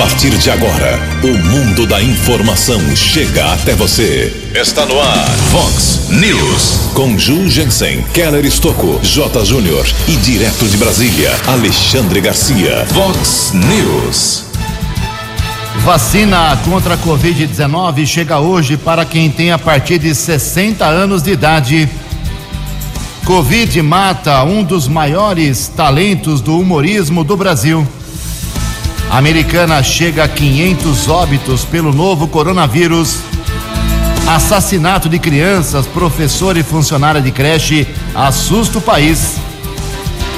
partir de agora, o mundo da informação chega até você. Está no ar, Fox News. Com Ju Jensen, Keller Estocco, J. Júnior e direto de Brasília, Alexandre Garcia. Fox News. Vacina contra a Covid-19 chega hoje para quem tem a partir de 60 anos de idade. Covid mata um dos maiores talentos do humorismo do Brasil. Americana chega a 500 óbitos pelo novo coronavírus. Assassinato de crianças, professor e funcionária de creche assusta o país.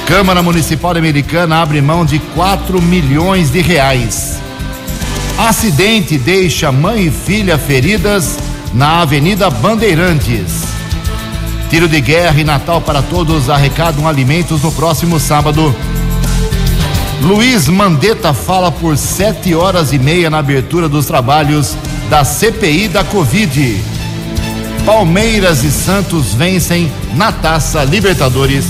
Câmara Municipal Americana abre mão de 4 milhões de reais. Acidente deixa mãe e filha feridas na Avenida Bandeirantes. Tiro de guerra e Natal para todos arrecadam alimentos no próximo sábado. Luiz Mandetta fala por sete horas e meia na abertura dos trabalhos da CPI da Covid. Palmeiras e Santos vencem na Taça Libertadores.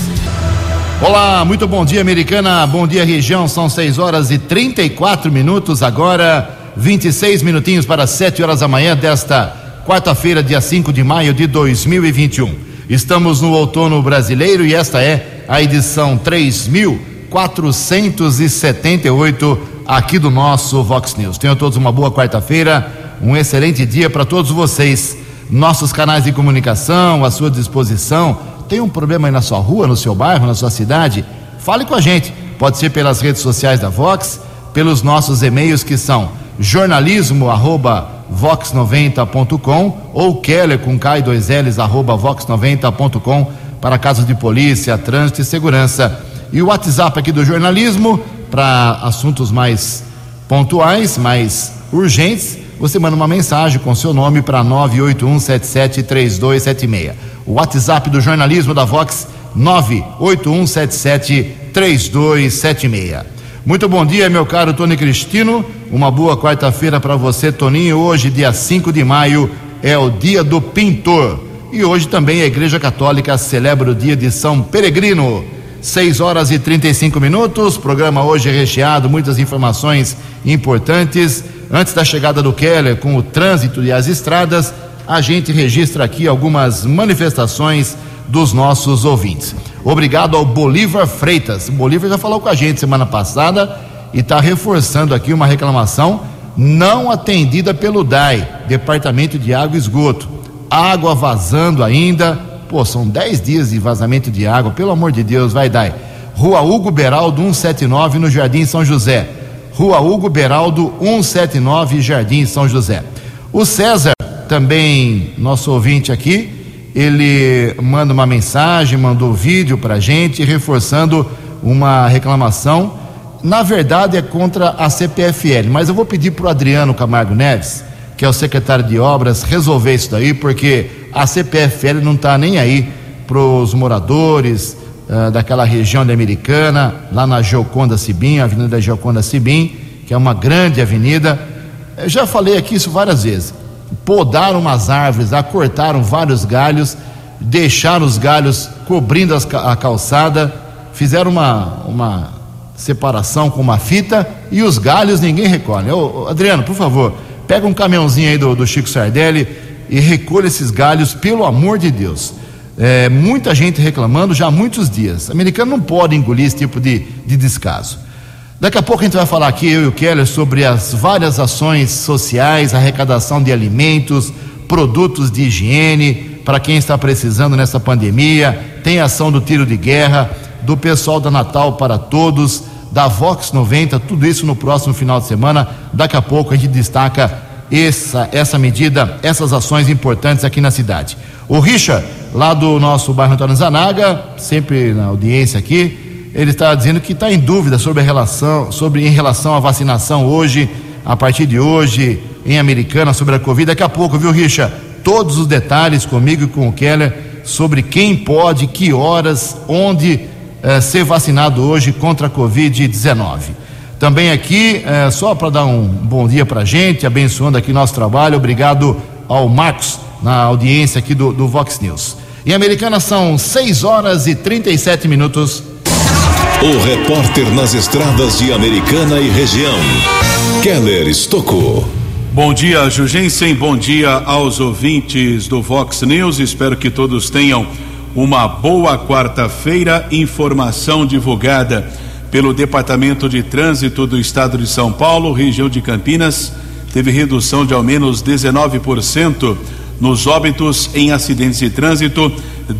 Olá, muito bom dia, americana. Bom dia, região. São 6 horas e 34 minutos agora, 26 minutinhos para 7 horas da manhã desta quarta-feira, dia 5 de maio de 2021. Estamos no outono brasileiro e esta é a edição 3478 aqui do nosso Vox News. Tenham todos uma boa quarta-feira, um excelente dia para todos vocês. Nossos canais de comunicação à sua disposição. Tem um problema aí na sua rua, no seu bairro, na sua cidade? Fale com a gente. Pode ser pelas redes sociais da Vox, pelos nossos e-mails que são jornalismo arroba vox90.com ou keller com K e dois L's arroba vox90.com para casos de polícia, trânsito e segurança. E o WhatsApp aqui do jornalismo para assuntos mais pontuais, mais urgentes, você manda uma mensagem com seu nome para 981773276. O WhatsApp do jornalismo da Vox 981773276. Muito bom dia, meu caro Tony Cristino. Uma boa quarta-feira para você, Toninho. Hoje, dia 5 de maio, é o dia do pintor. E hoje também a Igreja Católica celebra o dia de São Peregrino. 6 horas e 35 minutos. Programa hoje recheado, muitas informações importantes. Antes da chegada do Keller com o trânsito e as estradas, a gente registra aqui algumas manifestações dos nossos ouvintes. Obrigado ao Bolívar Freitas. O Bolívar já falou com a gente semana passada e está reforçando aqui uma reclamação não atendida pelo DAI, Departamento de Água e Esgoto. Água vazando ainda. Pô, são 10 dias de vazamento de água, pelo amor de Deus, vai DAI. Rua Hugo Beraldo 179 no Jardim São José. Rua Hugo Beraldo 179 Jardim São José. O César, também nosso ouvinte aqui, ele manda uma mensagem, mandou vídeo para gente, reforçando uma reclamação. Na verdade, é contra a CPFL, mas eu vou pedir para o Adriano Camargo Neves, que é o secretário de obras, resolver isso daí, porque a CPFL não está nem aí para os moradores uh, daquela região da Americana, lá na Geoconda Sibim, a Avenida Geoconda Sibim, que é uma grande avenida. Eu já falei aqui isso várias vezes podaram umas árvores, acortaram vários galhos, deixaram os galhos cobrindo as, a calçada, fizeram uma, uma separação com uma fita e os galhos ninguém recolhe. Ô, Adriano, por favor, pega um caminhãozinho aí do, do Chico Sardelli e recolha esses galhos, pelo amor de Deus. É, muita gente reclamando já há muitos dias. O americano não pode engolir esse tipo de, de descaso. Daqui a pouco a gente vai falar aqui, eu e o Keller, sobre as várias ações sociais, arrecadação de alimentos, produtos de higiene, para quem está precisando nessa pandemia. Tem ação do tiro de guerra, do pessoal da Natal para Todos, da Vox 90, tudo isso no próximo final de semana. Daqui a pouco a gente destaca essa, essa medida, essas ações importantes aqui na cidade. O Richard, lá do nosso bairro Antônio Zanaga, sempre na audiência aqui, ele está dizendo que está em dúvida sobre a relação, sobre em relação à vacinação hoje, a partir de hoje, em Americana, sobre a Covid. Daqui a pouco, viu, Richa? Todos os detalhes comigo e com o Keller sobre quem pode, que horas, onde eh, ser vacinado hoje contra a Covid-19. Também aqui, eh, só para dar um bom dia para a gente, abençoando aqui nosso trabalho, obrigado ao Marcos na audiência aqui do, do Vox News. Em Americana são 6 horas e 37 minutos. O repórter nas estradas de Americana e região, Keller Estocou. Bom dia, Jugensen. Bom dia aos ouvintes do Vox News. Espero que todos tenham uma boa quarta-feira. Informação divulgada pelo Departamento de Trânsito do Estado de São Paulo, região de Campinas, teve redução de ao menos 19% nos óbitos em acidentes de trânsito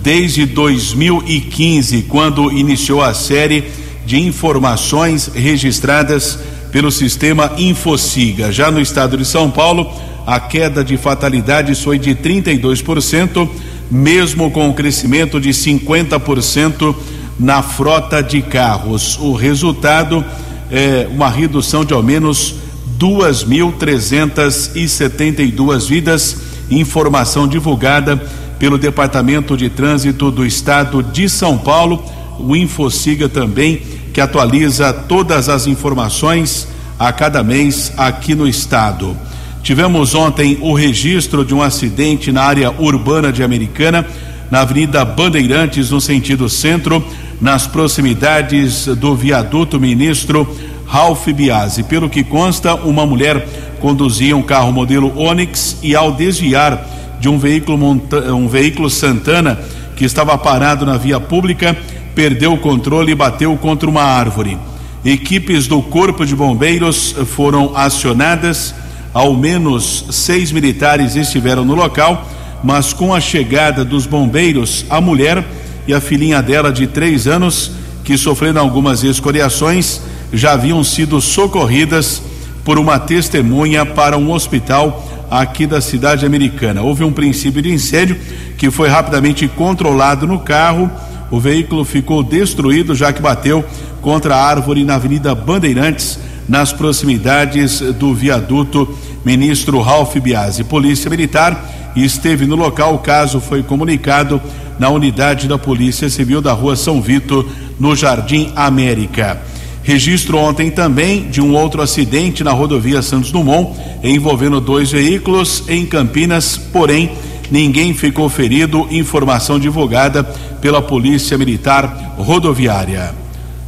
desde 2015, quando iniciou a série de informações registradas pelo sistema Infociga. Já no estado de São Paulo, a queda de fatalidades foi de 32%, mesmo com o crescimento de 50% na frota de carros. O resultado é uma redução de ao menos 2.372 vidas, informação divulgada pelo Departamento de Trânsito do Estado de São Paulo, o Infociga também, que atualiza todas as informações a cada mês aqui no estado. Tivemos ontem o registro de um acidente na área urbana de Americana, na Avenida Bandeirantes, no sentido centro, nas proximidades do viaduto ministro Ralph Biasi. Pelo que consta, uma mulher conduzia um carro modelo Onix e ao desviar de um veículo, um veículo Santana que estava parado na via pública, perdeu o controle e bateu contra uma árvore. Equipes do Corpo de Bombeiros foram acionadas, ao menos seis militares estiveram no local, mas com a chegada dos bombeiros, a mulher e a filhinha dela de três anos, que sofreram algumas escoriações, já haviam sido socorridas por uma testemunha para um hospital aqui da cidade americana. Houve um princípio de incêndio que foi rapidamente controlado no carro. O veículo ficou destruído já que bateu contra a árvore na Avenida Bandeirantes, nas proximidades do viaduto Ministro Ralph Biasi. Polícia Militar esteve no local. O caso foi comunicado na unidade da Polícia Civil da Rua São Vito, no Jardim América. Registro ontem também de um outro acidente na rodovia Santos Dumont, envolvendo dois veículos em Campinas, porém ninguém ficou ferido. Informação divulgada pela Polícia Militar Rodoviária.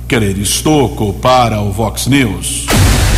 Querer Estoco para o Vox News.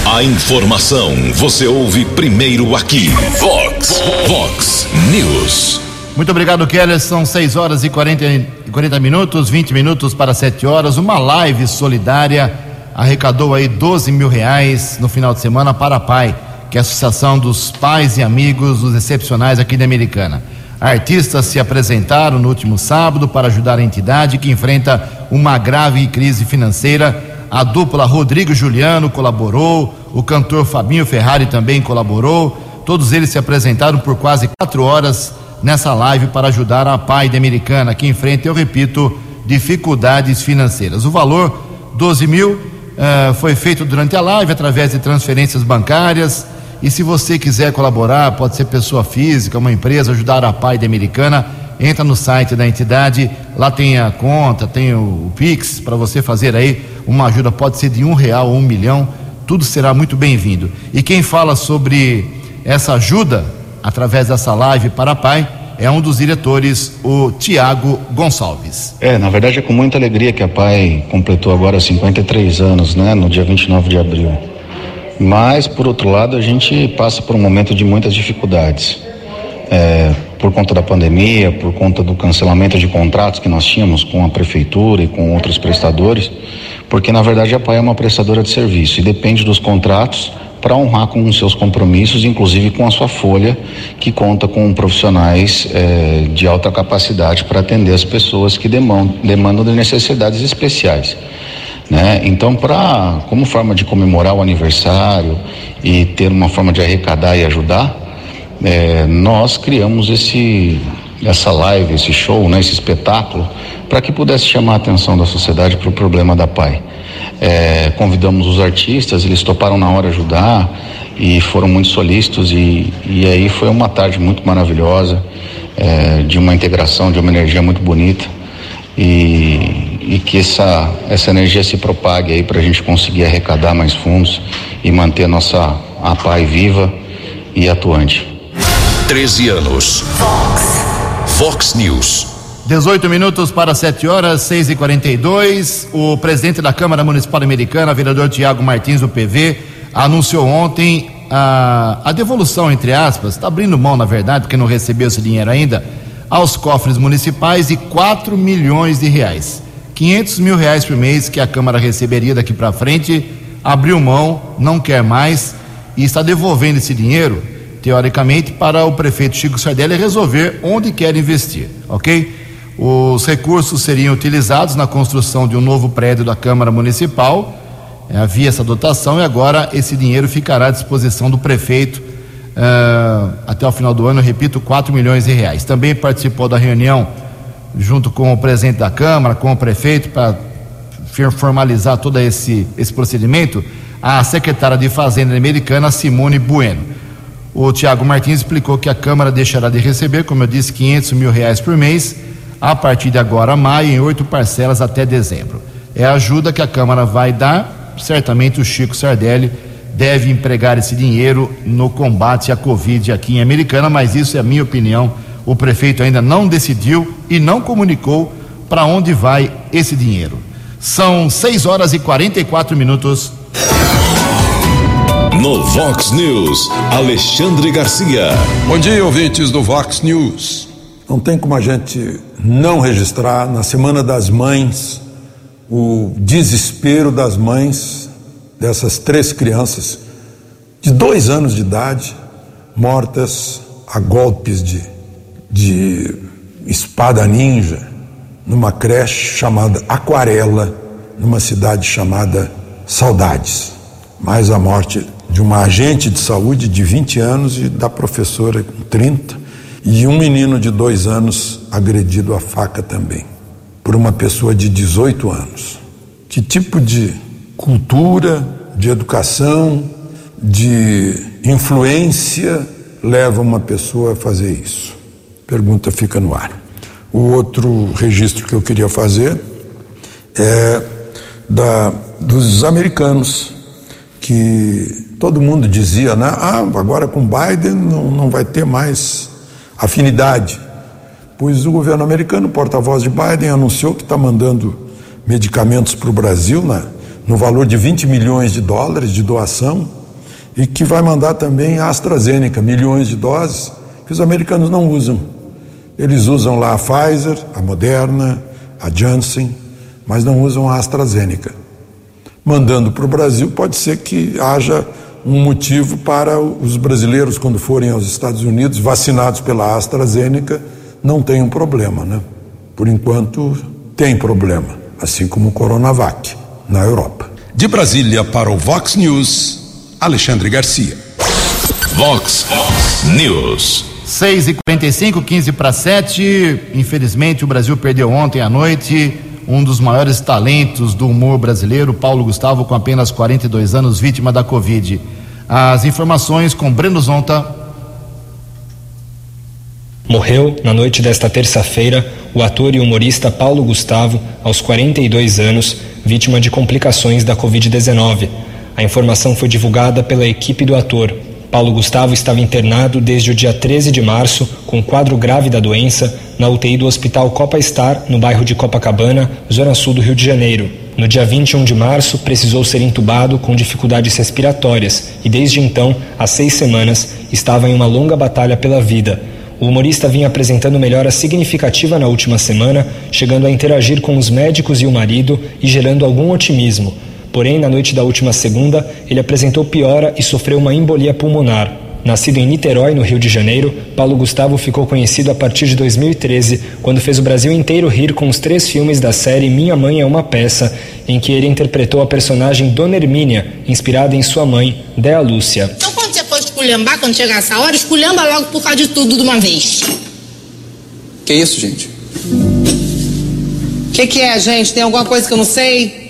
A informação você ouve primeiro aqui. Vox, Vox News. Muito obrigado, Keller. São 6 horas e 40, 40 minutos, 20 minutos para 7 horas. Uma live solidária arrecadou aí 12 mil reais no final de semana para a PAI, que é a Associação dos Pais e Amigos dos Excepcionais aqui da Americana. Artistas se apresentaram no último sábado para ajudar a entidade que enfrenta uma grave crise financeira. A dupla Rodrigo Juliano colaborou, o cantor Fabinho Ferrari também colaborou. Todos eles se apresentaram por quase quatro horas nessa live para ajudar a PAI da Americana, que enfrenta, eu repito, dificuldades financeiras. O valor, 12 mil, uh, foi feito durante a live através de transferências bancárias. E se você quiser colaborar, pode ser pessoa física, uma empresa, ajudar a Pai da Americana, entra no site da entidade, lá tem a conta, tem o, o Pix para você fazer aí uma ajuda, pode ser de um real ou um milhão, tudo será muito bem-vindo. E quem fala sobre essa ajuda através dessa live para a Pai é um dos diretores, o Tiago Gonçalves. É, na verdade é com muita alegria que a PAI completou agora 53 anos, né, no dia 29 de abril. Mas, por outro lado, a gente passa por um momento de muitas dificuldades. É, por conta da pandemia, por conta do cancelamento de contratos que nós tínhamos com a prefeitura e com outros prestadores, porque na verdade a PAI é uma prestadora de serviço e depende dos contratos para honrar com os seus compromissos, inclusive com a sua folha, que conta com profissionais eh, de alta capacidade para atender as pessoas que demandam, demandam de necessidades especiais. Né? Então, para como forma de comemorar o aniversário e ter uma forma de arrecadar e ajudar, eh, nós criamos esse essa live, esse show, né, esse espetáculo, para que pudesse chamar a atenção da sociedade para o problema da PAI. É, convidamos os artistas, eles toparam na hora ajudar e foram muito solícitos e, e aí foi uma tarde muito maravilhosa, é, de uma integração, de uma energia muito bonita e, e que essa, essa energia se propague aí para a gente conseguir arrecadar mais fundos e manter a nossa a PAI viva e atuante. 13 anos. Fox. Fox News. 18 minutos para 7 horas, 6 e 42 O presidente da Câmara Municipal Americana, vereador Tiago Martins, do PV, anunciou ontem a, a devolução, entre aspas, está abrindo mão, na verdade, porque não recebeu esse dinheiro ainda, aos cofres municipais de 4 milhões de reais. 500 mil reais por mês que a Câmara receberia daqui para frente, abriu mão, não quer mais e está devolvendo esse dinheiro, teoricamente, para o prefeito Chico Sardelli resolver onde quer investir, ok? Os recursos seriam utilizados na construção de um novo prédio da Câmara Municipal. É, havia essa dotação e agora esse dinheiro ficará à disposição do prefeito uh, até o final do ano, repito, 4 milhões de reais. Também participou da reunião junto com o presidente da Câmara, com o prefeito, para formalizar todo esse, esse procedimento, a secretária de Fazenda americana, Simone Bueno. O Tiago Martins explicou que a Câmara deixará de receber, como eu disse, 500 mil reais por mês a partir de agora, maio, em oito parcelas até dezembro. É a ajuda que a Câmara vai dar. Certamente o Chico Sardelli deve empregar esse dinheiro no combate à Covid aqui em Americana, mas isso é a minha opinião. O prefeito ainda não decidiu e não comunicou para onde vai esse dinheiro. São 6 horas e 44 minutos. No Vox News, Alexandre Garcia. Bom dia, ouvintes do Vox News. Não tem como a gente não registrar na Semana das Mães o desespero das mães dessas três crianças de dois anos de idade mortas a golpes de, de espada ninja numa creche chamada Aquarela, numa cidade chamada Saudades. Mais a morte de uma agente de saúde de 20 anos e da professora com 30 e um menino de dois anos agredido a faca também, por uma pessoa de 18 anos. Que tipo de cultura, de educação, de influência leva uma pessoa a fazer isso? Pergunta fica no ar. O outro registro que eu queria fazer é da, dos americanos, que todo mundo dizia, né? Ah, agora com Biden não, não vai ter mais afinidade, pois o governo americano, porta-voz de Biden, anunciou que está mandando medicamentos para o Brasil né, no valor de 20 milhões de dólares de doação e que vai mandar também a AstraZeneca, milhões de doses, que os americanos não usam. Eles usam lá a Pfizer, a Moderna, a Janssen, mas não usam a AstraZeneca. Mandando para o Brasil, pode ser que haja um motivo para os brasileiros, quando forem aos Estados Unidos, vacinados pela AstraZeneca, não tenham problema, né? Por enquanto, tem problema, assim como o Coronavac na Europa. De Brasília para o Vox News, Alexandre Garcia. Vox News. 6 e 45 15 para 7. Infelizmente, o Brasil perdeu ontem à noite um dos maiores talentos do humor brasileiro, Paulo Gustavo, com apenas 42 anos, vítima da Covid. As informações com Breno Zonta. Morreu na noite desta terça-feira o ator e humorista Paulo Gustavo, aos 42 anos, vítima de complicações da Covid-19. A informação foi divulgada pela equipe do ator. Paulo Gustavo estava internado desde o dia 13 de março com quadro grave da doença na UTI do Hospital Copa Star, no bairro de Copacabana, zona sul do Rio de Janeiro. No dia 21 de março, precisou ser entubado com dificuldades respiratórias e, desde então, há seis semanas, estava em uma longa batalha pela vida. O humorista vinha apresentando melhora significativa na última semana, chegando a interagir com os médicos e o marido e gerando algum otimismo. Porém, na noite da última segunda, ele apresentou piora e sofreu uma embolia pulmonar. Nascido em Niterói, no Rio de Janeiro, Paulo Gustavo ficou conhecido a partir de 2013, quando fez o Brasil inteiro rir com os três filmes da série Minha Mãe é uma Peça, em que ele interpretou a personagem Dona Hermínia, inspirada em sua mãe, Dea Lúcia. Então, quando você for esculhambar, quando chegar essa hora, esculhamba logo por causa de tudo de uma vez. Que isso, gente? O que, que é, gente? Tem alguma coisa que eu não sei?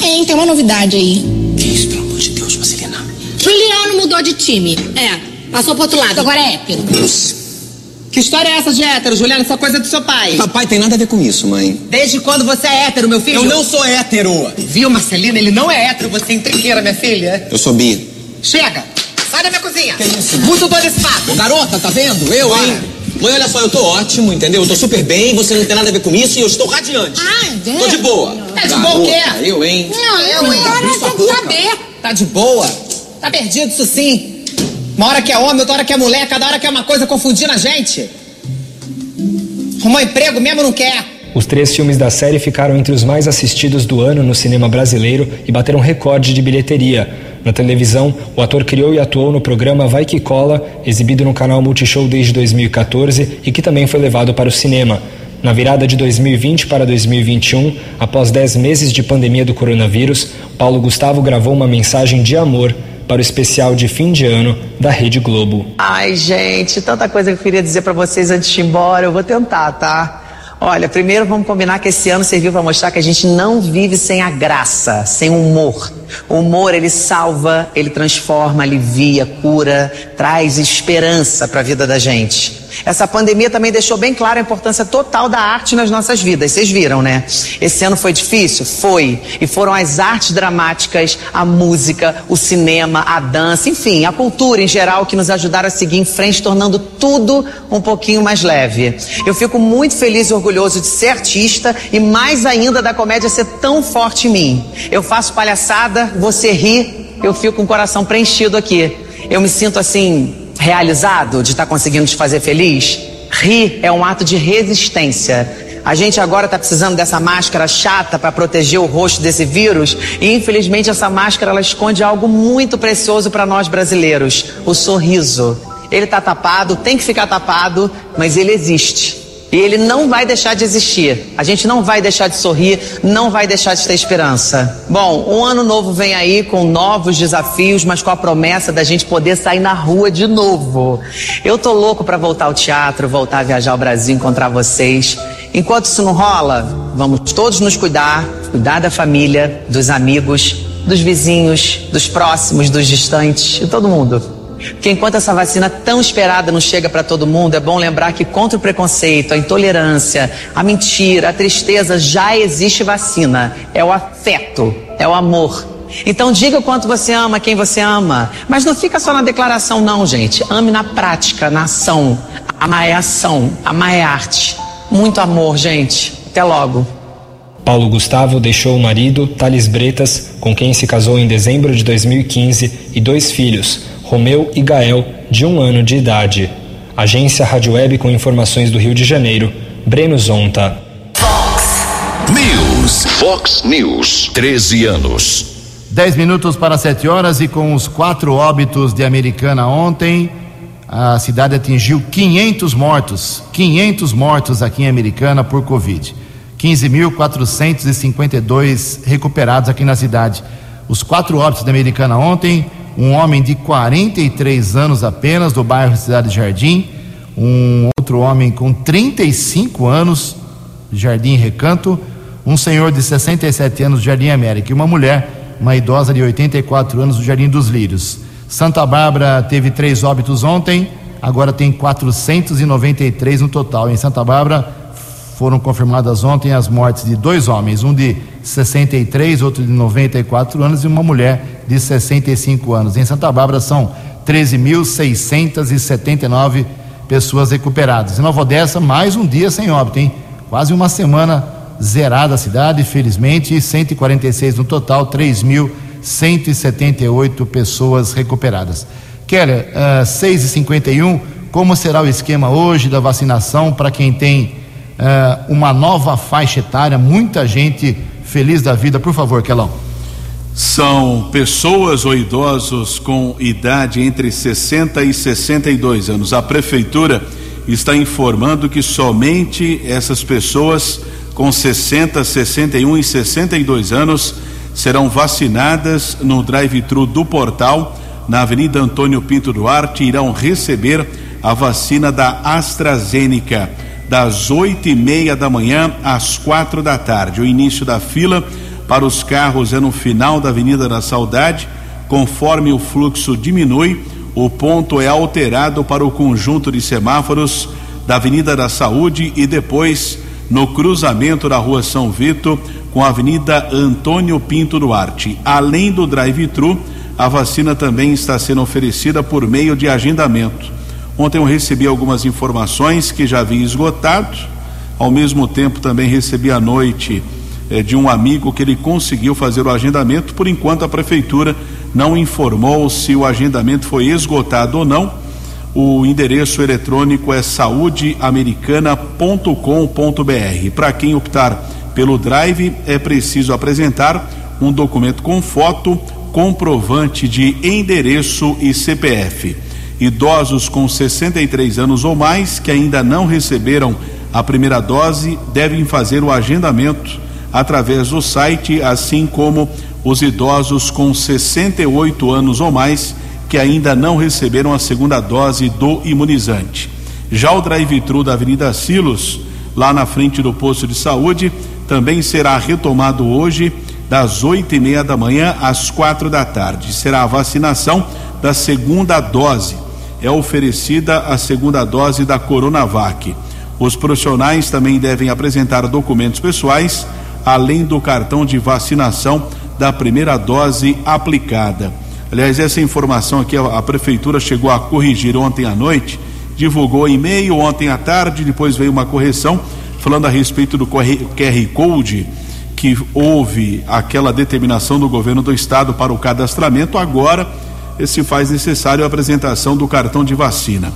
Tem, tem uma novidade aí. Que isso, pelo amor de Deus, Vaselina? Juliano mudou de time. É, passou pro outro lado, agora é hétero. Que história é essa de hétero, Juliano? Essa coisa é do seu pai. Papai tem nada a ver com isso, mãe. Desde quando você é hétero, meu filho? Eu não sou hétero. Viu, Marcelina? Ele não é hétero, você é intriqueira, minha filha. Eu sou bi. Chega! Sai da minha cozinha! Que isso? Muito doido esse papo! Garota, tá vendo? Eu, hein? Mãe, olha só, eu tô ótimo, entendeu? Eu tô super bem, você não tem nada a ver com isso e eu estou radiante. Ah, é? Tô de boa. Tá de boa o quê? Eu, hein? Não, eu, hein? Abre Agora tem que saber. Tá de boa. Tá perdido, isso sim. Uma hora que é homem, outra hora que é mulher, cada hora que é uma coisa confundindo a gente. Arrumou emprego mesmo não quer. Os três filmes da série ficaram entre os mais assistidos do ano no cinema brasileiro e bateram recorde de bilheteria. Na televisão, o ator criou e atuou no programa Vai Que Cola, exibido no canal Multishow desde 2014 e que também foi levado para o cinema. Na virada de 2020 para 2021, após 10 meses de pandemia do coronavírus, Paulo Gustavo gravou uma mensagem de amor para o especial de fim de ano da Rede Globo. Ai, gente, tanta coisa que eu queria dizer pra vocês antes de ir embora. Eu vou tentar, tá? Olha, primeiro vamos combinar que esse ano serviu pra mostrar que a gente não vive sem a graça, sem o humor. O humor, ele salva, ele transforma, alivia, cura, traz esperança pra vida da gente. Essa pandemia também deixou bem clara a importância total da arte nas nossas vidas. Vocês viram, né? Esse ano foi difícil? Foi. E foram as artes dramáticas, a música, o cinema, a dança, enfim, a cultura em geral que nos ajudaram a seguir em frente, tornando tudo um pouquinho mais leve. Eu fico muito feliz e orgulhoso de ser artista e mais ainda da comédia ser tão forte em mim. Eu faço palhaçada, você ri, eu fico com o coração preenchido aqui. Eu me sinto assim realizado de estar conseguindo te fazer feliz? Rir é um ato de resistência. A gente agora está precisando dessa máscara chata para proteger o rosto desse vírus e infelizmente essa máscara ela esconde algo muito precioso para nós brasileiros: o sorriso. Ele está tapado, tem que ficar tapado, mas ele existe. E ele não vai deixar de existir. A gente não vai deixar de sorrir, não vai deixar de ter esperança. Bom, um ano novo vem aí com novos desafios, mas com a promessa da gente poder sair na rua de novo. Eu tô louco para voltar ao teatro, voltar a viajar ao Brasil, encontrar vocês. Enquanto isso não rola, vamos todos nos cuidar, cuidar da família, dos amigos, dos vizinhos, dos próximos, dos distantes, de todo mundo. Porque enquanto essa vacina tão esperada não chega para todo mundo, é bom lembrar que contra o preconceito, a intolerância, a mentira, a tristeza, já existe vacina. É o afeto, é o amor. Então diga o quanto você ama quem você ama. Mas não fica só na declaração, não, gente. Ame na prática, na ação. Amar é ação, amar é arte. Muito amor, gente. Até logo. Paulo Gustavo deixou o marido, Thales Bretas, com quem se casou em dezembro de 2015, e dois filhos, Romeu e Gael, de um ano de idade. Agência Rádio Web com informações do Rio de Janeiro, Breno Zonta. News. Fox News. 13 anos. 10 minutos para 7 horas e com os quatro óbitos de Americana ontem, a cidade atingiu 500 mortos. 500 mortos aqui em Americana por Covid. 15.452 recuperados aqui na cidade. Os quatro óbitos da Americana ontem, um homem de 43 anos apenas, do bairro Cidade Jardim, um outro homem com 35 anos, Jardim Recanto, um senhor de 67 anos, Jardim América, e uma mulher, uma idosa de 84 anos, do Jardim dos Lírios. Santa Bárbara teve três óbitos ontem, agora tem 493 no total. Em Santa Bárbara foram confirmadas ontem as mortes de dois homens, um de 63, outro de 94 anos e uma mulher de 65 anos. Em Santa Bárbara são 13.679 pessoas recuperadas. Em Nova Odessa, mais um dia sem óbito, hein? Quase uma semana zerada a cidade, felizmente, 146 no total, 3.178 pessoas recuperadas. Keller, uh, 6 e 51 como será o esquema hoje da vacinação para quem tem uh, uma nova faixa etária? Muita gente feliz da vida. Por favor, Kelão. São pessoas ou idosos com idade entre 60 e 62 anos. A prefeitura está informando que somente essas pessoas com 60, 61 e 62 anos serão vacinadas no drive-thru do portal na Avenida Antônio Pinto Duarte irão receber a vacina da AstraZeneca das oito e meia da manhã às quatro da tarde. O início da fila para os carros é no final da Avenida da Saudade. Conforme o fluxo diminui, o ponto é alterado para o conjunto de semáforos da Avenida da Saúde e depois no cruzamento da Rua São Vito com a Avenida Antônio Pinto Duarte. Além do drive-thru, a vacina também está sendo oferecida por meio de agendamento. Ontem eu recebi algumas informações que já havia esgotado. Ao mesmo tempo, também recebi à noite eh, de um amigo que ele conseguiu fazer o agendamento. Por enquanto, a prefeitura não informou se o agendamento foi esgotado ou não. O endereço eletrônico é saudeamericana.com.br. Para quem optar pelo Drive, é preciso apresentar um documento com foto, comprovante de endereço e CPF. Idosos com 63 anos ou mais que ainda não receberam a primeira dose devem fazer o agendamento através do site, assim como os idosos com 68 anos ou mais que ainda não receberam a segunda dose do imunizante. Já o drive-thru da Avenida Silos, lá na frente do posto de saúde, também será retomado hoje das oito e meia da manhã às quatro da tarde. Será a vacinação da segunda dose. É oferecida a segunda dose da Coronavac. Os profissionais também devem apresentar documentos pessoais, além do cartão de vacinação da primeira dose aplicada. Aliás, essa informação aqui a, prefeitura chegou a corrigir ontem à noite, divulgou e-mail ontem à tarde, depois veio uma correção falando a respeito do QR Code que houve aquela determinação do governo do estado para o cadastramento, agora se faz necessário a apresentação do cartão de vacina.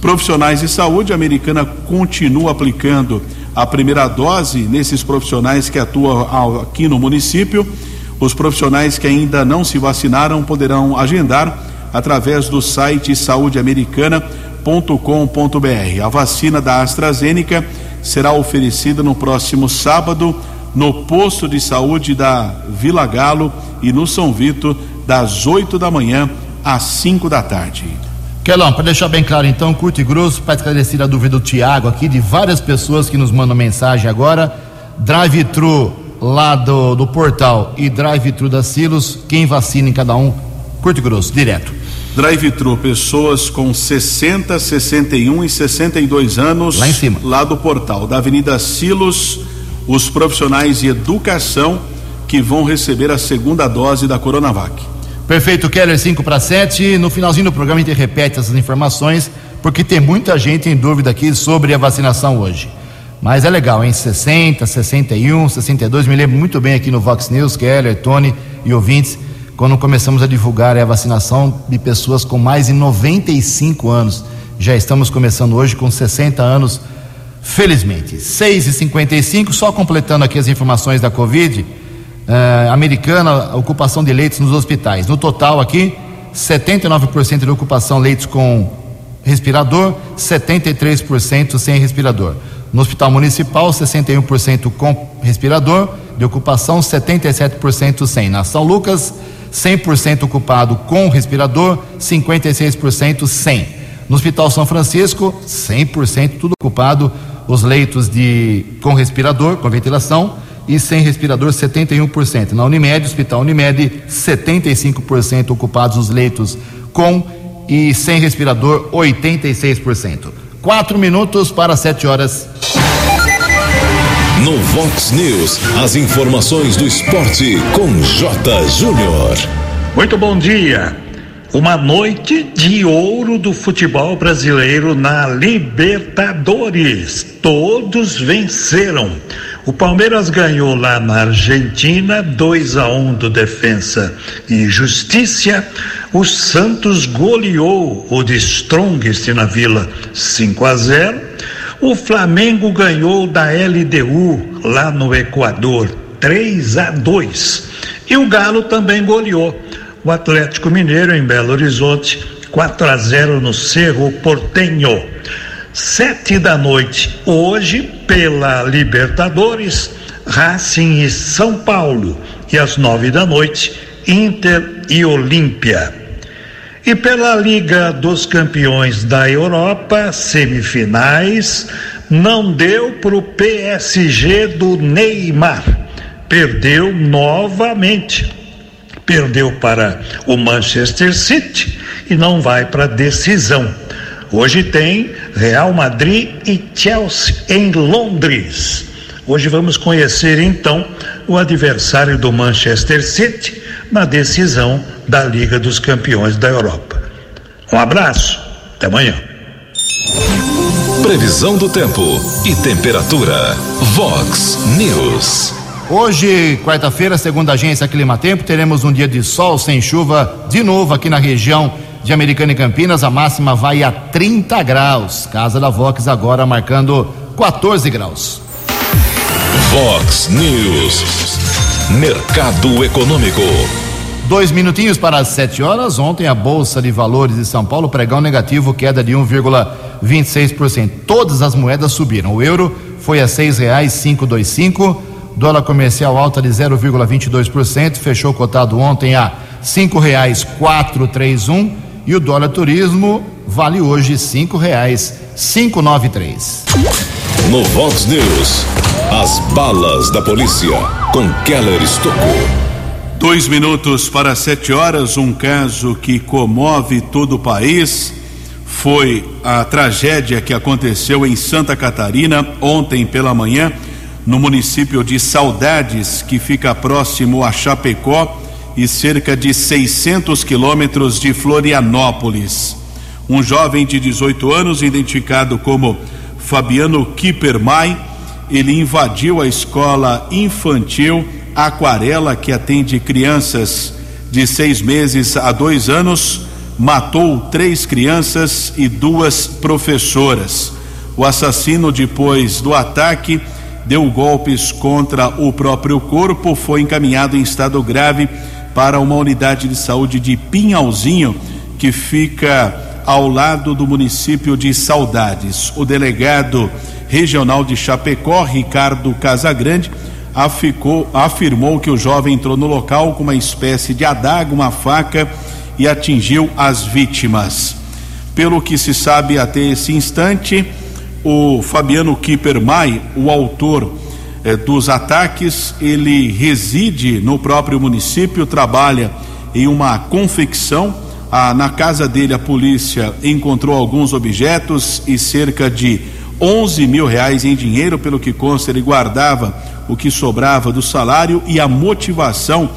Profissionais de saúde, americana continua aplicando a primeira dose nesses profissionais que atuam aqui no município. Os profissionais que ainda não se vacinaram poderão agendar através do site saudeamericana.com.br. A vacina da AstraZeneca será oferecida no próximo sábado no posto de saúde da Vila Galo e no São Vito, das 8 da manhã às 5 da tarde. Kelão, para deixar bem claro então, curto e grosso, para esclarecer a dúvida do Tiago aqui, de várias pessoas que nos mandam mensagem agora, drive-thru lá do, do portal e drive-thru da Silos, quem vacina em cada um, curto e grosso, direto. Drive-thru, pessoas com 60, 61 e 62 anos. Lá em cima. Lá do portal, da Avenida Silos, os profissionais de educação que vão receber a segunda dose da Coronavac. Perfeito, Keller, 5 para 7. No finalzinho do programa a gente repete essas informações, porque tem muita gente em dúvida aqui sobre a vacinação hoje. Mas é legal, hein? 60, 61, 62. Me lembro muito bem aqui no Vox News, Keller, Tony e ouvintes, quando começamos a divulgar a vacinação de pessoas com mais de 95 anos. Já estamos começando hoje com 60 anos felizmente. 6 e 55 só completando aqui as informações da Covid, uh, americana, ocupação de leitos nos hospitais. No total aqui, 79% de ocupação leitos com respirador, 73% sem respirador. No Hospital Municipal, 61% com respirador de ocupação, 77% sem. Na São Lucas, 100% ocupado com respirador, 56% sem. No Hospital São Francisco, 100% tudo ocupado, os leitos de com respirador, com ventilação, e sem respirador 71%. Na Unimed, Hospital Unimed, 75% ocupados os leitos com e sem respirador 86%. Quatro minutos para sete horas. No Vox News, as informações do esporte com J. Júnior. Muito bom dia. Uma noite de ouro do futebol brasileiro na Libertadores. Todos venceram. O Palmeiras ganhou lá na Argentina 2 a 1 um do Defensa e Justiça. O Santos goleou o de Strongest na Vila 5 a 0. O Flamengo ganhou da LDU lá no Equador 3 a 2. E o Galo também goleou o Atlético Mineiro em Belo Horizonte, 4 a 0 no Cerro Portenho. Sete da noite, hoje, pela Libertadores, Racing e São Paulo. E às nove da noite, Inter e Olímpia. E pela Liga dos Campeões da Europa, semifinais, não deu para o PSG do Neymar. Perdeu novamente perdeu para o Manchester City e não vai para a decisão. Hoje tem Real Madrid e Chelsea em Londres. Hoje vamos conhecer então o adversário do Manchester City na decisão da Liga dos Campeões da Europa. Um abraço, até amanhã. Previsão do tempo e temperatura. Vox News. Hoje, quarta-feira, segundo a agência Climatempo, teremos um dia de sol sem chuva de novo aqui na região de Americana e Campinas. A máxima vai a 30 graus. Casa da Vox agora marcando 14 graus. Vox News. Mercado Econômico. Dois minutinhos para as 7 horas. Ontem a Bolsa de Valores de São Paulo pregão negativo, queda de 1,26%. Todas as moedas subiram. O euro foi a seis reais cinco dois cinco. Dólar comercial alta de 0,22%, fechou cotado ontem a cinco reais quatro três um e o dólar turismo vale hoje cinco reais cinco nove três. No Vox News, as balas da polícia com Keller Estocou. Dois minutos para sete horas, um caso que comove todo o país foi a tragédia que aconteceu em Santa Catarina ontem pela manhã, no município de Saudades, que fica próximo a Chapecó e cerca de 600 quilômetros de Florianópolis. Um jovem de 18 anos, identificado como Fabiano Kippermai, ele invadiu a escola infantil Aquarela, que atende crianças de seis meses a dois anos, matou três crianças e duas professoras. O assassino, depois do ataque, deu golpes contra o próprio corpo, foi encaminhado em estado grave para uma unidade de saúde de Pinhalzinho, que fica ao lado do município de Saudades. O delegado regional de Chapecó, Ricardo Casagrande, aficou, afirmou que o jovem entrou no local com uma espécie de adaga, uma faca e atingiu as vítimas. Pelo que se sabe até esse instante, o Fabiano Kippermai, o autor eh, dos ataques, ele reside no próprio município, trabalha em uma confecção. Ah, na casa dele, a polícia encontrou alguns objetos e cerca de 11 mil reais em dinheiro, pelo que consta, ele guardava o que sobrava do salário e a motivação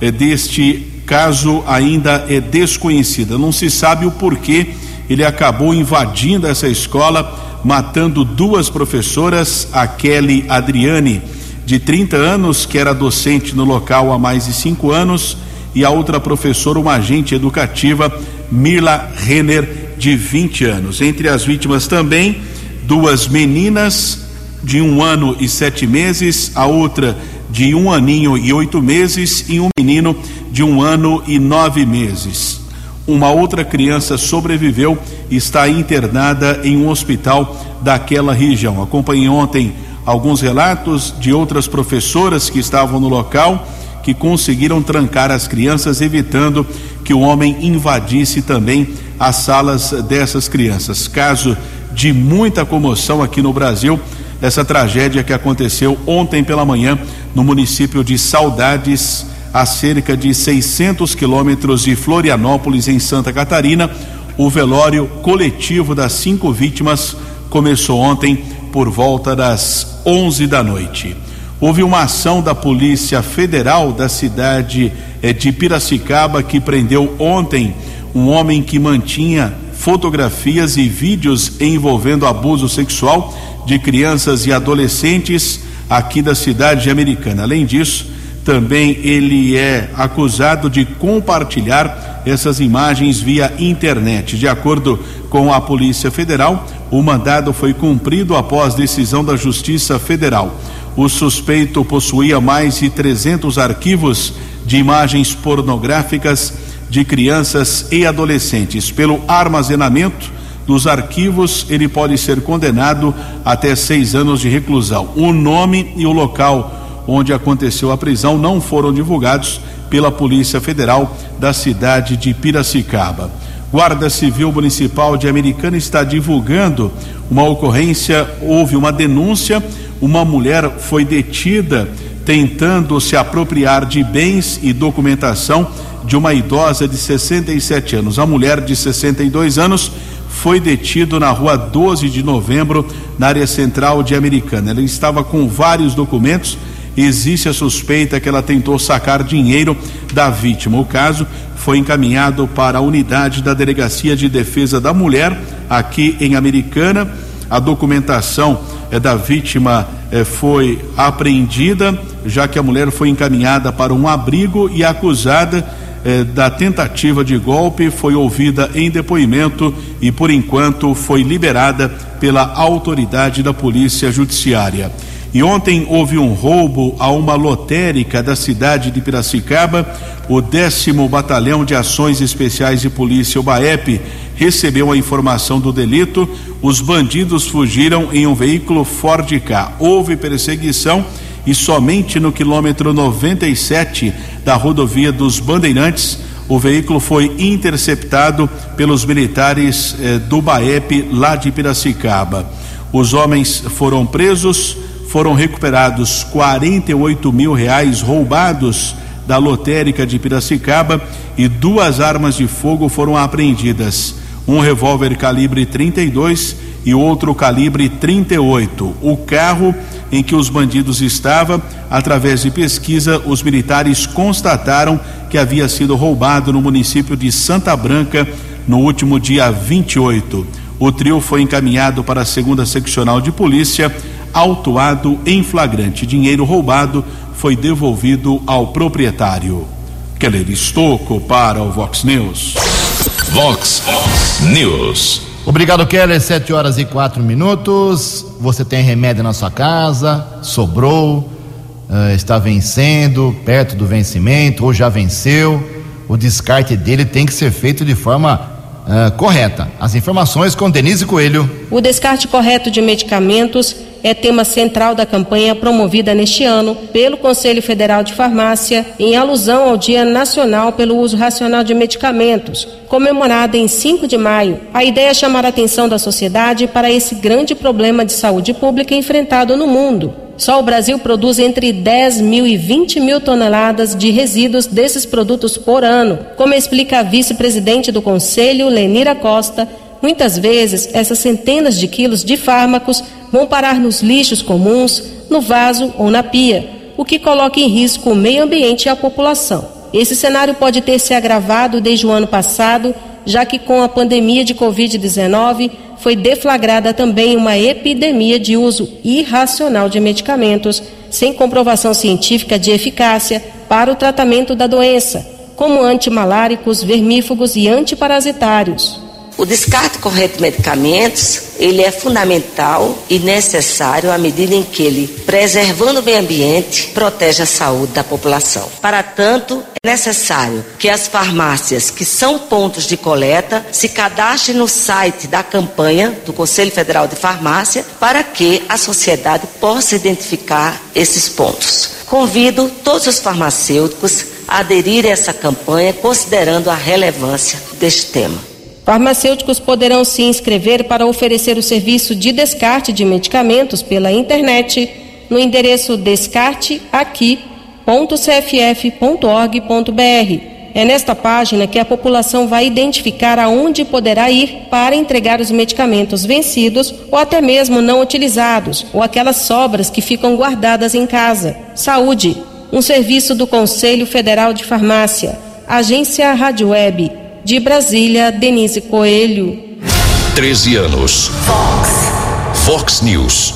eh, deste caso ainda é desconhecida. Não se sabe o porquê ele acabou invadindo essa escola, matando duas professoras, a Kelly Adriane, de 30 anos, que era docente no local há mais de cinco anos, e a outra professora, uma agente educativa, Mirla Renner, de 20 anos. Entre as vítimas também, duas meninas de um ano e sete meses, a outra de um aninho e oito meses e um menino de um ano e nove meses. Uma outra criança sobreviveu e está internada em um hospital daquela região. Acompanhei ontem alguns relatos de outras professoras que estavam no local que conseguiram trancar as crianças, evitando que o homem invadisse também as salas dessas crianças. Caso de muita comoção aqui no Brasil, essa tragédia que aconteceu ontem pela manhã no município de Saudades, a cerca de 600 quilômetros de Florianópolis, em Santa Catarina. O velório coletivo das cinco vítimas começou ontem por volta das 11 da noite. Houve uma ação da Polícia Federal da cidade eh, de Piracicaba que prendeu ontem um homem que mantinha fotografias e vídeos envolvendo abuso sexual de crianças e adolescentes aqui da cidade americana. Além disso, também ele é acusado de compartilhar essas imagens via internet. De acordo com a Polícia Federal, o mandado foi cumprido após decisão da Justiça Federal. O suspeito possuía mais de 300 arquivos de imagens pornográficas de crianças e adolescentes. Pelo armazenamento dos arquivos, ele pode ser condenado até seis anos de reclusão. O nome e o local onde aconteceu a prisão não foram divulgados pela Polícia Federal da cidade de Piracicaba. Guarda Civil Municipal de Americana está divulgando uma ocorrência, houve uma denúncia, uma mulher foi detida tentando se apropriar de bens e documentação de uma idosa de 67 anos. A mulher de 62 anos foi detido na rua 12 de novembro, na área central de Americana. Ela estava com vários documentos. Existe a suspeita que ela tentou sacar dinheiro da vítima. O caso foi encaminhado para a unidade da Delegacia de Defesa da Mulher, aqui em Americana. A documentação eh, da vítima eh, foi apreendida, já que a mulher foi encaminhada para um abrigo e acusada eh, da tentativa de golpe foi ouvida em depoimento e, por enquanto, foi liberada pela autoridade da Polícia Judiciária. E ontem houve um roubo a uma lotérica da cidade de Piracicaba. O décimo Batalhão de Ações Especiais de Polícia, o BAEP, recebeu a informação do delito. Os bandidos fugiram em um veículo Ford K. Houve perseguição e somente no quilômetro 97 da rodovia dos Bandeirantes o veículo foi interceptado pelos militares eh, do BAEP lá de Piracicaba. Os homens foram presos foram recuperados 48 mil reais roubados da lotérica de Piracicaba e duas armas de fogo foram apreendidas. Um revólver calibre 32 e outro calibre 38. O carro em que os bandidos estavam, através de pesquisa, os militares constataram que havia sido roubado no município de Santa Branca no último dia 28. O trio foi encaminhado para a segunda seccional de polícia autuado em flagrante. Dinheiro roubado foi devolvido ao proprietário. Keller Estocco para o Vox News. Vox News. Obrigado, Keller. Sete horas e quatro minutos. Você tem remédio na sua casa? Sobrou? Uh, está vencendo? Perto do vencimento? Ou já venceu? O descarte dele tem que ser feito de forma uh, correta. As informações com Denise Coelho. O descarte correto de medicamentos é tema central da campanha promovida neste ano pelo Conselho Federal de Farmácia, em alusão ao Dia Nacional pelo Uso Racional de Medicamentos, comemorada em 5 de maio. A ideia é chamar a atenção da sociedade para esse grande problema de saúde pública enfrentado no mundo. Só o Brasil produz entre 10 mil e 20 mil toneladas de resíduos desses produtos por ano, como explica a vice-presidente do Conselho, Lenira Costa, Muitas vezes, essas centenas de quilos de fármacos vão parar nos lixos comuns, no vaso ou na pia, o que coloca em risco o meio ambiente e a população. Esse cenário pode ter se agravado desde o ano passado, já que com a pandemia de Covid-19 foi deflagrada também uma epidemia de uso irracional de medicamentos, sem comprovação científica de eficácia para o tratamento da doença, como antimaláricos, vermífugos e antiparasitários. O descarte correto de medicamentos, ele é fundamental e necessário à medida em que ele, preservando o meio ambiente, protege a saúde da população. Para tanto, é necessário que as farmácias que são pontos de coleta se cadastrem no site da campanha do Conselho Federal de Farmácia para que a sociedade possa identificar esses pontos. Convido todos os farmacêuticos a aderirem a essa campanha considerando a relevância deste tema. Farmacêuticos poderão se inscrever para oferecer o serviço de descarte de medicamentos pela internet no endereço descarteaqui.cff.org.br. É nesta página que a população vai identificar aonde poderá ir para entregar os medicamentos vencidos ou até mesmo não utilizados, ou aquelas sobras que ficam guardadas em casa. Saúde, um serviço do Conselho Federal de Farmácia, Agência Rádio Web de Brasília, Denise Coelho. 13 anos. Fox. Fox News.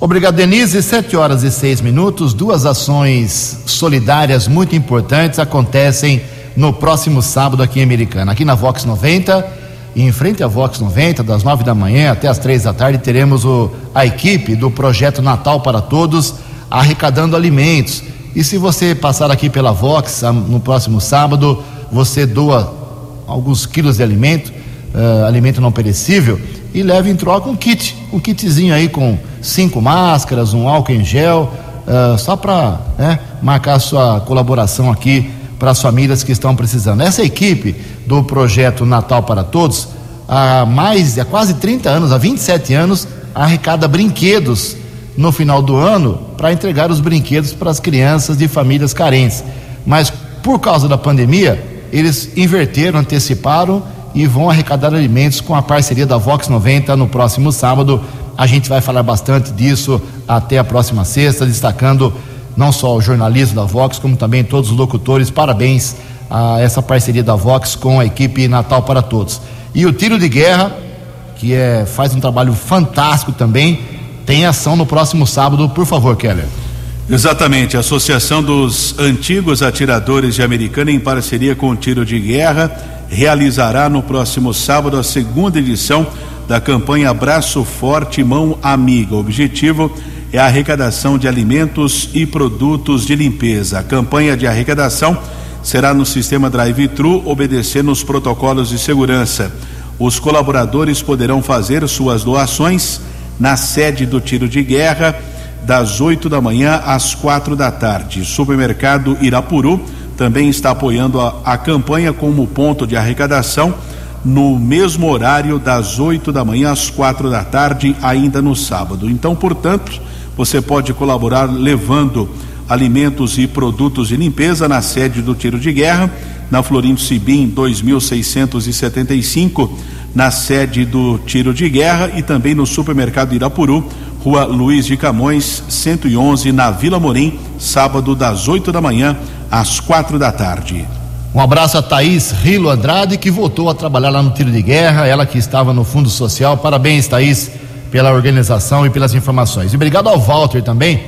Obrigado, Denise. Sete horas e seis minutos. Duas ações solidárias muito importantes acontecem no próximo sábado aqui em Americana. Aqui na Vox 90, em frente à Vox 90, das nove da manhã até as três da tarde, teremos o, a equipe do projeto Natal para Todos arrecadando alimentos. E se você passar aqui pela Vox no próximo sábado, você doa alguns quilos de alimento, uh, alimento não perecível, e leve em troca um kit, um kitzinho aí com cinco máscaras, um álcool em gel, uh, só para né, marcar sua colaboração aqui para as famílias que estão precisando. Essa equipe do projeto Natal para Todos, há mais, há quase 30 anos, há 27 anos, arrecada brinquedos no final do ano para entregar os brinquedos para as crianças de famílias carentes. Mas por causa da pandemia, eles inverteram, anteciparam e vão arrecadar alimentos com a parceria da Vox 90 no próximo sábado. A gente vai falar bastante disso até a próxima sexta, destacando não só o jornalismo da Vox, como também todos os locutores. Parabéns a essa parceria da Vox com a equipe Natal para Todos. E o Tiro de Guerra, que é, faz um trabalho fantástico também, tem ação no próximo sábado, por favor, Keller. Exatamente, a Associação dos Antigos Atiradores de Americana, em parceria com o Tiro de Guerra, realizará no próximo sábado a segunda edição da campanha Abraço Forte Mão Amiga. O objetivo é a arrecadação de alimentos e produtos de limpeza. A campanha de arrecadação será no sistema drive-thru, obedecendo os protocolos de segurança. Os colaboradores poderão fazer suas doações na sede do Tiro de Guerra das 8 da manhã às quatro da tarde. Supermercado Irapuru também está apoiando a, a campanha como ponto de arrecadação no mesmo horário das 8 da manhã às quatro da tarde, ainda no sábado. Então, portanto, você pode colaborar levando alimentos e produtos de limpeza na sede do Tiro de Guerra, na Florindo Sibim 2675, na sede do Tiro de Guerra e também no supermercado Irapuru, Rua Luiz de Camões, 111, na Vila Morim, sábado das 8 da manhã às quatro da tarde. Um abraço a Thaís Rilo Andrade, que voltou a trabalhar lá no Tiro de Guerra, ela que estava no Fundo Social. Parabéns, Thaís, pela organização e pelas informações. E obrigado ao Walter também,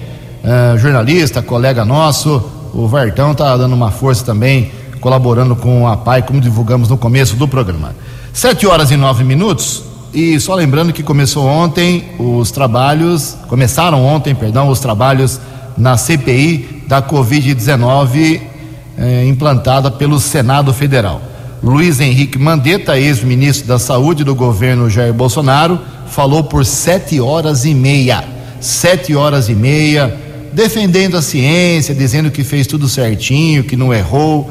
uh, jornalista, colega nosso. O Vartão está dando uma força também, colaborando com a PAI, como divulgamos no começo do programa. Sete horas e nove minutos. E só lembrando que começou ontem os trabalhos, começaram ontem, perdão, os trabalhos na CPI da Covid-19 eh, implantada pelo Senado Federal. Luiz Henrique Mandetta, ex-ministro da Saúde do governo Jair Bolsonaro, falou por sete horas e meia. Sete horas e meia, defendendo a ciência, dizendo que fez tudo certinho, que não errou.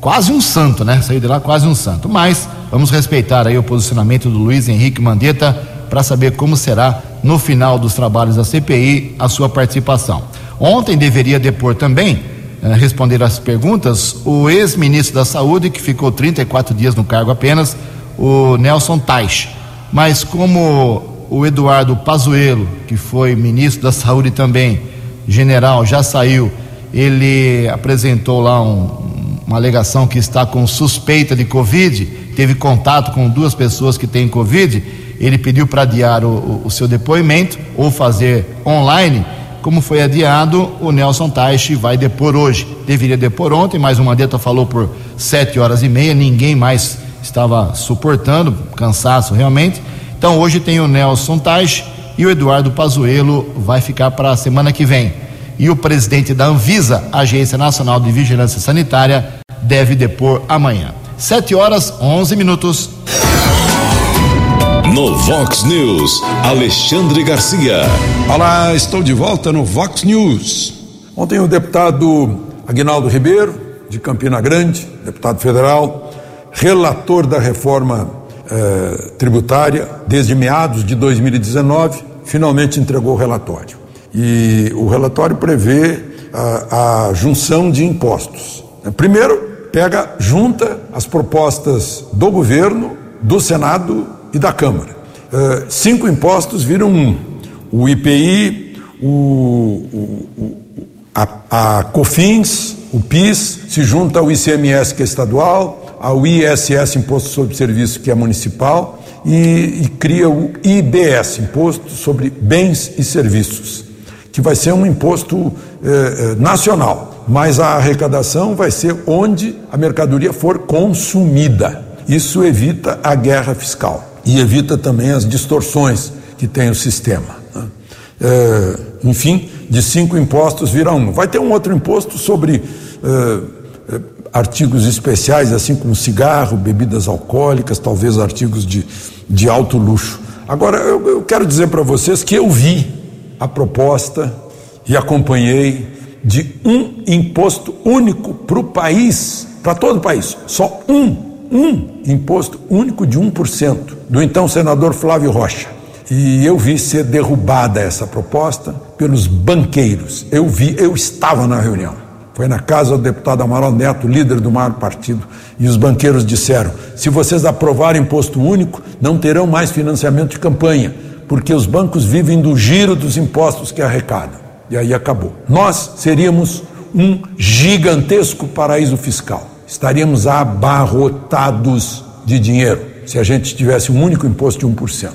Quase um santo, né? Saiu de lá quase um santo. Mas Vamos respeitar aí o posicionamento do Luiz Henrique Mandetta para saber como será no final dos trabalhos da CPI a sua participação. Ontem deveria depor também, eh, responder às perguntas, o ex-ministro da Saúde, que ficou 34 dias no cargo apenas, o Nelson Taix. Mas como o Eduardo Pazuello, que foi ministro da Saúde também, general, já saiu, ele apresentou lá um, uma alegação que está com suspeita de Covid teve contato com duas pessoas que têm Covid, ele pediu para adiar o, o, seu depoimento ou fazer online. Como foi adiado, o Nelson Teich vai depor hoje. Deveria depor ontem, mas o Mandetta falou por sete horas e meia, ninguém mais estava suportando, cansaço realmente. Então hoje tem o Nelson Teich e o Eduardo Pazuello vai ficar para a semana que vem. E o presidente da Anvisa, Agência Nacional de Vigilância Sanitária, deve depor amanhã. 7 horas 11 minutos. No Vox News, Alexandre Garcia. Olá, estou de volta no Vox News. Ontem o deputado Aguinaldo Ribeiro, de Campina Grande, deputado federal, relator da reforma eh, tributária desde meados de 2019, finalmente entregou o relatório. E o relatório prevê a, a junção de impostos. Primeiro, pega, junta as propostas do governo, do Senado e da Câmara. Uh, cinco impostos viram um: o IPI, o, o, a, a, COFINS, o PIS, se junta ao ICMS, que é estadual, ao ISS, Imposto sobre Serviço, que é municipal, e, e cria o IBS, Imposto sobre Bens e Serviços, que vai ser um imposto eh, eh nacional mas a arrecadação vai ser onde a mercadoria for consumida. Isso evita a guerra fiscal e evita também as distorções que tem o sistema. Né? É, enfim, de cinco impostos vira um. Vai ter um outro imposto sobre é, é artigos especiais, assim como cigarro, bebidas alcoólicas, talvez artigos de, de alto luxo. Agora, eu, eu quero dizer para vocês que eu vi a proposta e acompanhei de um imposto único para o país, para todo o país. Só um, um imposto único de 1%, do então senador Flávio Rocha. E eu vi ser derrubada essa proposta pelos banqueiros. Eu vi, eu estava na reunião. Foi na casa do deputado Amaral Neto, líder do maior partido, e os banqueiros disseram: se vocês aprovarem imposto único, não terão mais financiamento de campanha, porque os bancos vivem do giro dos impostos que arrecadam. E aí acabou. Nós seríamos um gigantesco paraíso fiscal. estaríamos abarrotados de dinheiro se a gente tivesse um único imposto de 1%.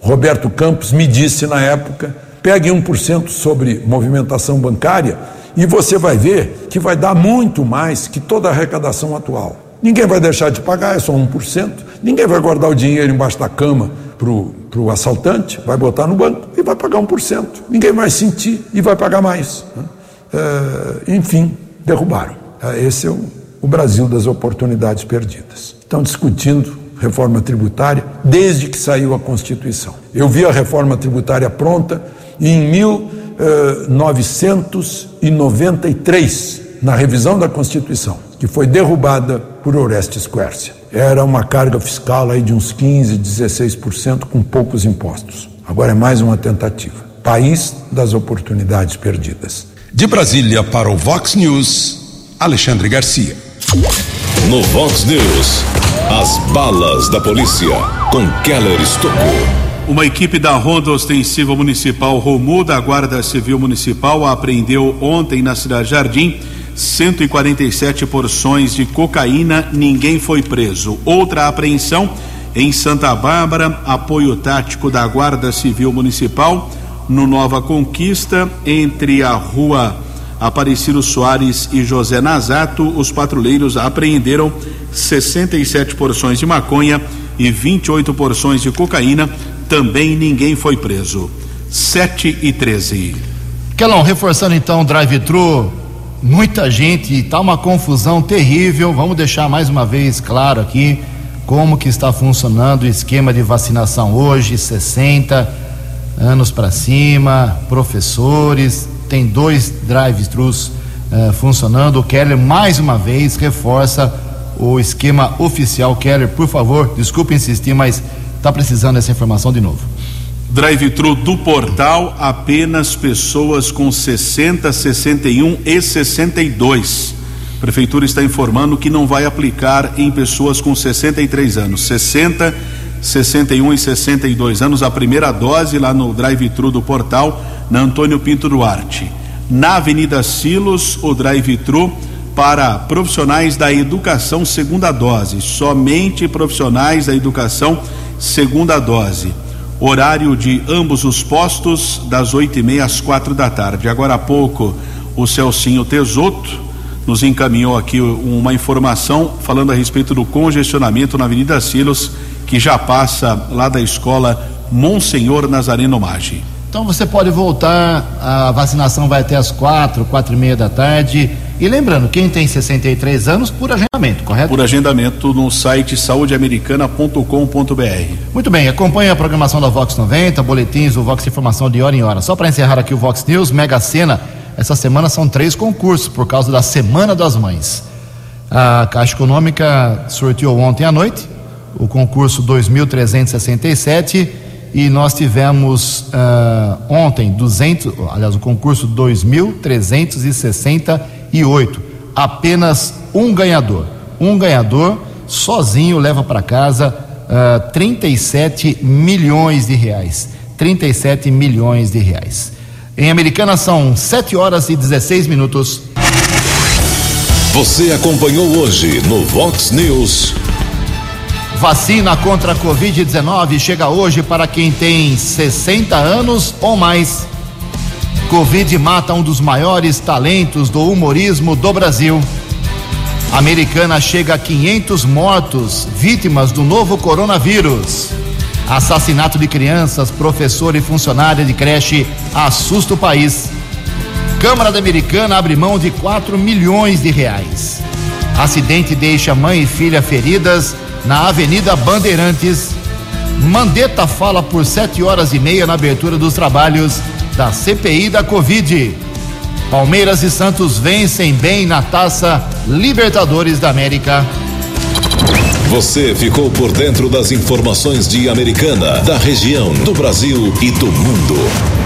Roberto Campos me disse na época: pegue 1% sobre movimentação bancária e você vai ver que vai dar muito mais que toda a arrecadação atual. Ninguém vai deixar de pagar, é só 1%. Ninguém vai guardar o dinheiro embaixo da cama para o assaltante, vai botar no banco e vai pagar 1%. Ninguém vai sentir e vai pagar mais. É, enfim, derrubaram. É, esse é o, o Brasil das oportunidades perdidas. Estão discutindo reforma tributária desde que saiu a Constituição. Eu vi a reforma tributária pronta em 1993, na revisão da Constituição, que foi derrubada por Orestes Quercia. Era uma carga fiscal aí de uns 15, 16% com poucos impostos. Agora é mais uma tentativa. País das oportunidades perdidas. De Brasília para o Vox News, Alexandre Garcia. No Vox News, as balas da polícia com Keller Estocou. Uma equipe da Ronda Ostensiva Municipal Romu da Guarda Civil Municipal apreendeu ontem na Cidade Jardim 147 porções de cocaína, ninguém foi preso. Outra apreensão em Santa Bárbara, apoio tático da Guarda Civil Municipal no Nova Conquista, entre a rua Aparecido Soares e José Nazato, os patrulheiros apreenderam 67 porções de maconha e 28 porções de cocaína. Também ninguém foi preso. 7 e 13. Kelão, reforçando então o drive-thru, muita gente, tá uma confusão terrível. Vamos deixar mais uma vez claro aqui como que está funcionando o esquema de vacinação hoje, 60 anos para cima, professores, tem dois drive-thrus uh, funcionando. O Keller mais uma vez reforça o esquema oficial. Keller, por favor, desculpe insistir, mas está precisando dessa informação de novo. Drive-thru do portal, apenas pessoas com 60, 61 e 62. A prefeitura está informando que não vai aplicar em pessoas com 63 anos. 60, 61 e 62 anos, a primeira dose lá no drive-thru do portal, na Antônio Pinto Duarte. Na Avenida Silos, o drive-thru para profissionais da educação segunda dose, somente profissionais da educação segunda dose. Horário de ambos os postos, das oito e meia às quatro da tarde. Agora há pouco, o Celcinho Tesoto nos encaminhou aqui uma informação falando a respeito do congestionamento na Avenida Silos, que já passa lá da escola Monsenhor Nazareno Maggi. Então você pode voltar, a vacinação vai até as quatro, quatro e meia da tarde. E lembrando, quem tem 63 anos, por agendamento, correto? Por agendamento no site saudeamericana.com.br. Muito bem, acompanhe a programação da Vox 90, boletins do Vox Informação de hora em hora. Só para encerrar aqui o Vox News, Mega Sena, essa semana são três concursos por causa da Semana das Mães. A Caixa Econômica sorteou ontem à noite o concurso 2367 e nós tivemos uh, ontem 200, aliás, o concurso 2368, apenas um ganhador. Um ganhador sozinho leva para casa uh, 37 milhões de reais. 37 milhões de reais. Em Americana são 7 horas e 16 minutos. Você acompanhou hoje no Vox News. Vacina contra a Covid-19 chega hoje para quem tem 60 anos ou mais. Covid mata um dos maiores talentos do humorismo do Brasil. Americana chega a 500 mortos, vítimas do novo coronavírus. Assassinato de crianças, professor e funcionária de creche assusta o país. Câmara da Americana abre mão de 4 milhões de reais. Acidente deixa mãe e filha feridas na Avenida Bandeirantes. Mandetta fala por sete horas e meia na abertura dos trabalhos da CPI da Covid. Palmeiras e Santos vencem bem na taça Libertadores da América. Você ficou por dentro das informações de Americana, da região, do Brasil e do mundo.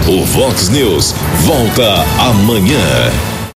O Vox News volta amanhã.